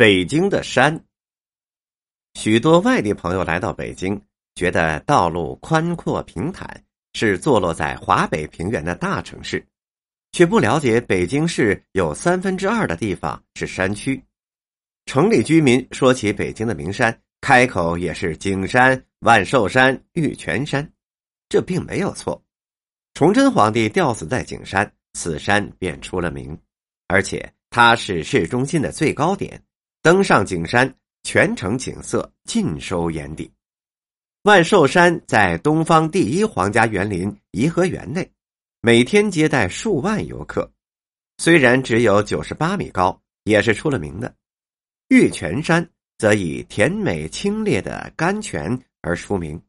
北京的山，许多外地朋友来到北京，觉得道路宽阔平坦，是坐落在华北平原的大城市，却不了解北京市有三分之二的地方是山区。城里居民说起北京的名山，开口也是景山、万寿山、玉泉山，这并没有错。崇祯皇帝吊死在景山，此山便出了名，而且它是市中心的最高点。登上景山，全城景色尽收眼底。万寿山在东方第一皇家园林颐和园内，每天接待数万游客。虽然只有九十八米高，也是出了名的。玉泉山则以甜美清冽的甘泉而出名，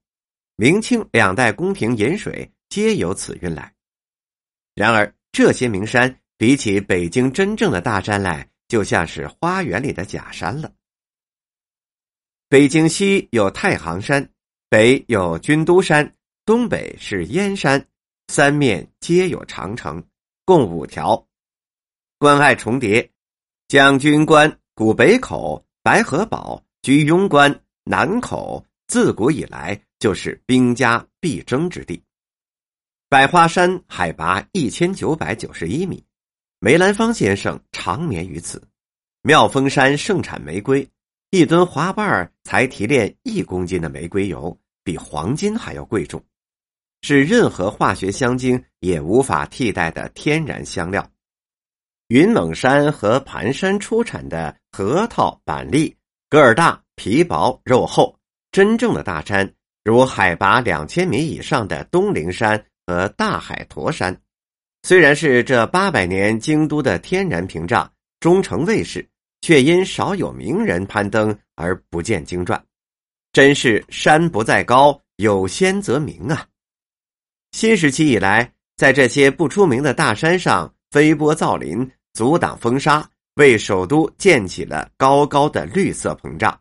明清两代宫廷饮水皆由此运来。然而，这些名山比起北京真正的大山来，就像是花园里的假山了。北京西有太行山，北有军都山，东北是燕山，三面皆有长城，共五条，关隘重叠。将军关、古北口、白河堡、居庸关、南口，自古以来就是兵家必争之地。百花山海拔一千九百九十一米。梅兰芳先生长眠于此，妙峰山盛产玫瑰，一吨花瓣才提炼一公斤的玫瑰油，比黄金还要贵重，是任何化学香精也无法替代的天然香料。云蒙山和盘山出产的核桃、板栗，个儿大、皮薄、肉厚。真正的大山，如海拔两千米以上的东陵山和大海坨山。虽然是这八百年京都的天然屏障，终成卫士，却因少有名人攀登而不见经传。真是山不在高，有仙则名啊！新时期以来，在这些不出名的大山上飞波造林，阻挡风沙，为首都建起了高高的绿色屏障。